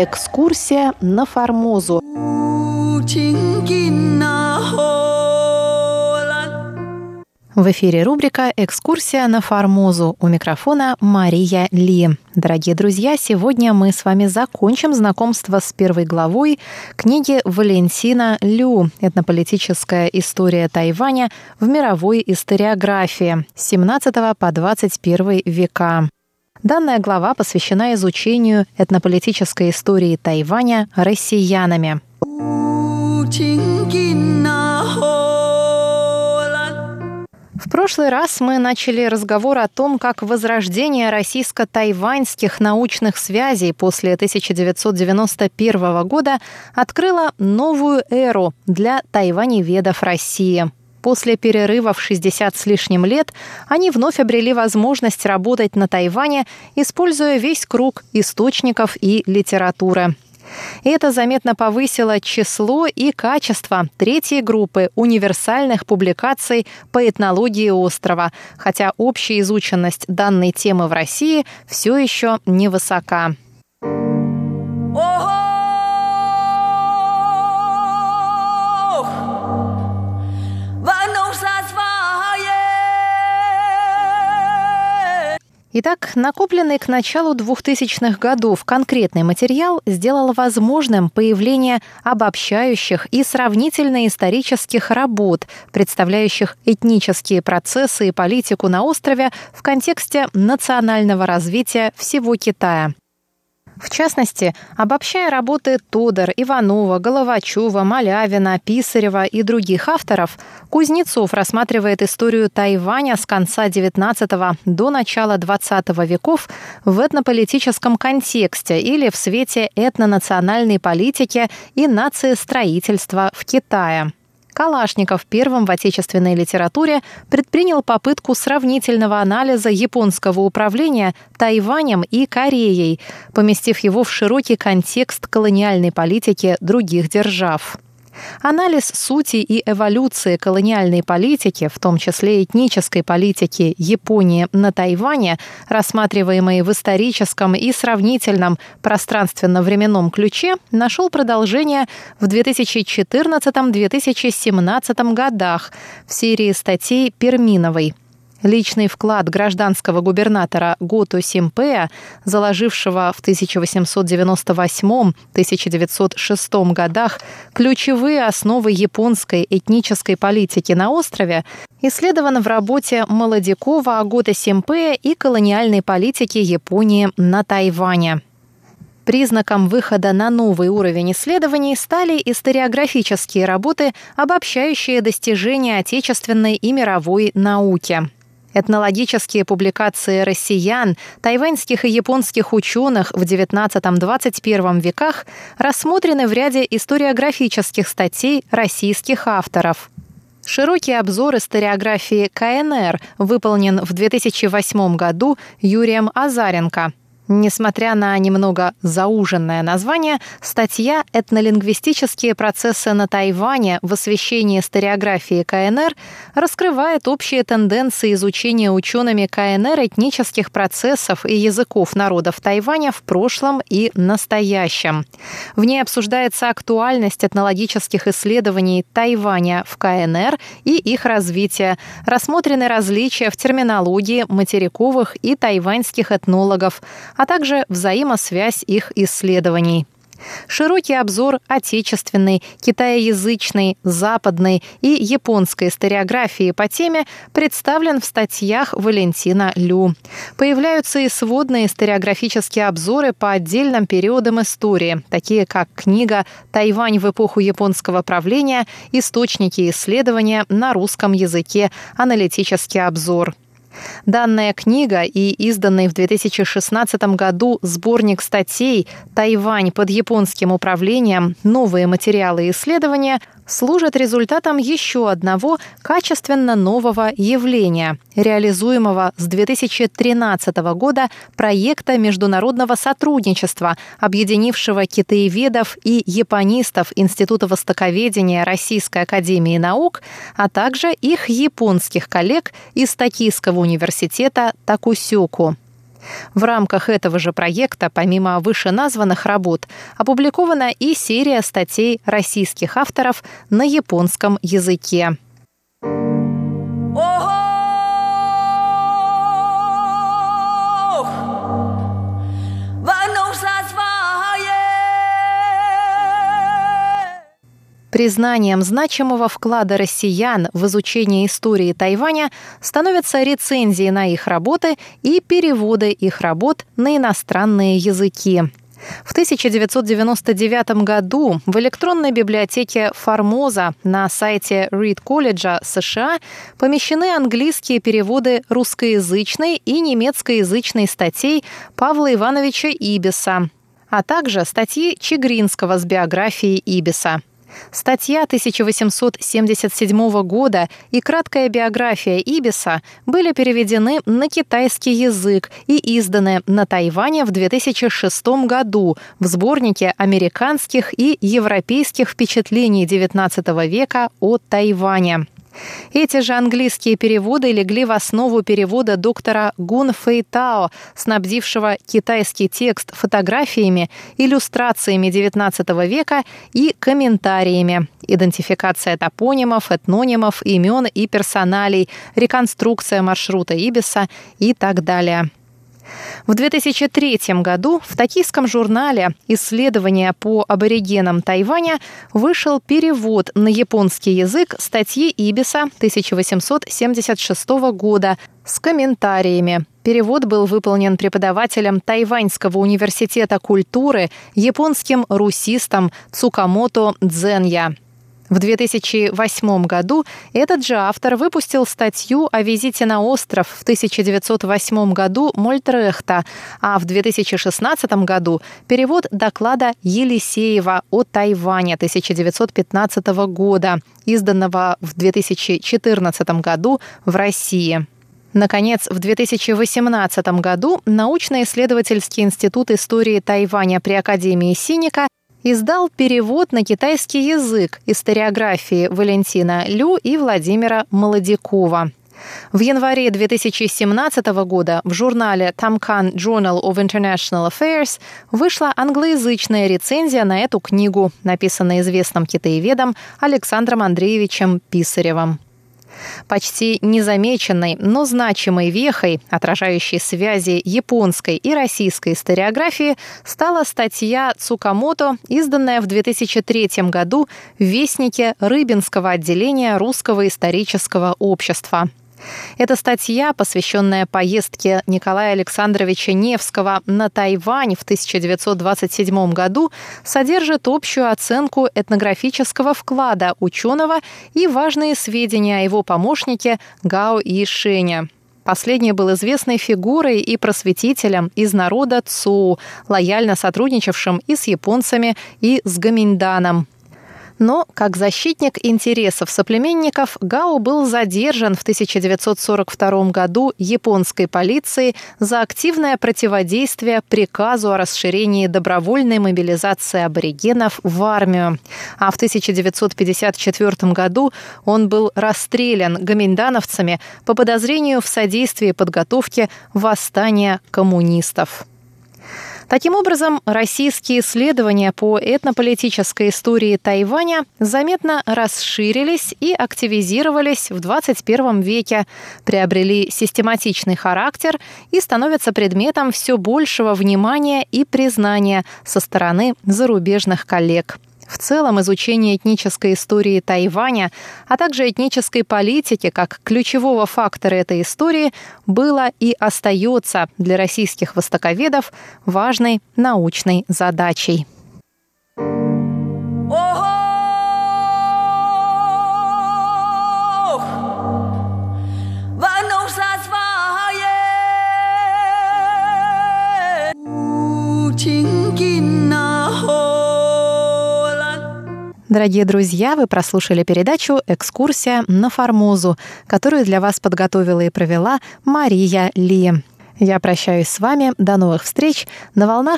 Экскурсия на Формозу. В эфире рубрика «Экскурсия на Формозу». У микрофона Мария Ли. Дорогие друзья, сегодня мы с вами закончим знакомство с первой главой книги Валентина Лю «Этнополитическая история Тайваня в мировой историографии» с 17 по 21 века. Данная глава посвящена изучению этнополитической истории Тайваня россиянами. В прошлый раз мы начали разговор о том, как возрождение российско-тайваньских научных связей после 1991 года открыло новую эру для тайваневедов России. После перерыва в 60 с лишним лет они вновь обрели возможность работать на Тайване, используя весь круг источников и литературы. Это заметно повысило число и качество третьей группы универсальных публикаций по этнологии острова, хотя общая изученность данной темы в России все еще невысока. Итак, накопленный к началу 2000-х годов конкретный материал сделал возможным появление обобщающих и сравнительно-исторических работ, представляющих этнические процессы и политику на острове в контексте национального развития всего Китая. В частности, обобщая работы Тодор, Иванова, Головачева, Малявина, Писарева и других авторов, Кузнецов рассматривает историю Тайваня с конца XIX до начала XX веков в этнополитическом контексте или в свете этнонациональной политики и нациестроительства в Китае. Калашников первым в отечественной литературе предпринял попытку сравнительного анализа японского управления Тайванем и Кореей, поместив его в широкий контекст колониальной политики других держав. Анализ сути и эволюции колониальной политики, в том числе этнической политики Японии на Тайване, рассматриваемый в историческом и сравнительном пространственно-временном ключе, нашел продолжение в 2014-2017 годах в серии статей Перминовой – Личный вклад гражданского губернатора Гото Симпея, заложившего в 1898-1906 годах ключевые основы японской этнической политики на острове, исследован в работе Молодякова о Гото Симпея и колониальной политике Японии на Тайване. Признаком выхода на новый уровень исследований стали историографические работы, обобщающие достижения отечественной и мировой науки. Этнологические публикации россиян, тайваньских и японских ученых в XIX-XXI веках рассмотрены в ряде историографических статей российских авторов. Широкий обзор историографии КНР выполнен в 2008 году Юрием Азаренко – Несмотря на немного зауженное название, статья «Этнолингвистические процессы на Тайване в освещении историографии КНР» раскрывает общие тенденции изучения учеными КНР этнических процессов и языков народов Тайваня в прошлом и настоящем. В ней обсуждается актуальность этнологических исследований Тайваня в КНР и их развитие, рассмотрены различия в терминологии материковых и тайваньских этнологов, а также взаимосвязь их исследований. Широкий обзор отечественной, китаеязычной, западной и японской историографии по теме представлен в статьях Валентина Лю. Появляются и сводные историографические обзоры по отдельным периодам истории, такие как книга «Тайвань в эпоху японского правления. Источники исследования на русском языке. Аналитический обзор». Данная книга и изданный в 2016 году сборник статей «Тайвань под японским управлением. Новые материалы исследования» служат результатом еще одного качественно нового явления, реализуемого с 2013 года проекта международного сотрудничества, объединившего китаеведов и японистов Института востоковедения Российской академии наук, а также их японских коллег из Токийского университета Такусюку. В рамках этого же проекта, помимо вышеназванных работ, опубликована и серия статей российских авторов на японском языке. Признанием значимого вклада россиян в изучение истории Тайваня становятся рецензии на их работы и переводы их работ на иностранные языки. В 1999 году в электронной библиотеке Формоза на сайте Reed колледжа США помещены английские переводы русскоязычной и немецкоязычной статей Павла Ивановича Ибиса, а также статьи Чигринского с биографией Ибиса. Статья 1877 года и краткая биография Ибиса были переведены на китайский язык и изданы на Тайване в 2006 году в сборнике американских и европейских впечатлений XIX века о Тайване. Эти же английские переводы легли в основу перевода доктора Гун Фэйтао, снабдившего китайский текст фотографиями, иллюстрациями XIX века и комментариями. Идентификация топонимов, этнонимов, имен и персоналей, реконструкция маршрута Ибиса и так далее. В 2003 году в токийском журнале «Исследования по аборигенам Тайваня» вышел перевод на японский язык статьи Ибиса 1876 года с комментариями. Перевод был выполнен преподавателем Тайваньского университета культуры, японским русистом Цукамото Дзенья. В 2008 году этот же автор выпустил статью о визите на остров в 1908 году Мольтрехта, а в 2016 году перевод доклада Елисеева о Тайване 1915 года, изданного в 2014 году в России. Наконец, в 2018 году научно-исследовательский институт истории Тайваня при Академии Синика издал перевод на китайский язык историографии Валентина Лю и Владимира Молодякова. В январе 2017 года в журнале Tamkan Journal of International Affairs вышла англоязычная рецензия на эту книгу, написанная известным китаеведом Александром Андреевичем Писаревым. Почти незамеченной, но значимой вехой, отражающей связи японской и российской историографии, стала статья Цукамото, изданная в 2003 году в Вестнике Рыбинского отделения Русского исторического общества. Эта статья, посвященная поездке Николая Александровича Невского на Тайвань в 1927 году, содержит общую оценку этнографического вклада ученого и важные сведения о его помощнике Гао Ишене. Последний был известной фигурой и просветителем из народа Цу, лояльно сотрудничавшим и с японцами, и с Гаминданом. Но, как защитник интересов соплеменников, Гао был задержан в 1942 году японской полицией за активное противодействие приказу о расширении добровольной мобилизации аборигенов в армию. А в 1954 году он был расстрелян гоминдановцами по подозрению в содействии подготовке восстания коммунистов. Таким образом, российские исследования по этнополитической истории Тайваня заметно расширились и активизировались в 21 веке, приобрели систематичный характер и становятся предметом все большего внимания и признания со стороны зарубежных коллег. В целом изучение этнической истории Тайваня, а также этнической политики как ключевого фактора этой истории было и остается для российских востоковедов важной научной задачей. Дорогие друзья, вы прослушали передачу «Экскурсия на Формозу», которую для вас подготовила и провела Мария Ли. Я прощаюсь с вами. До новых встреч на волнах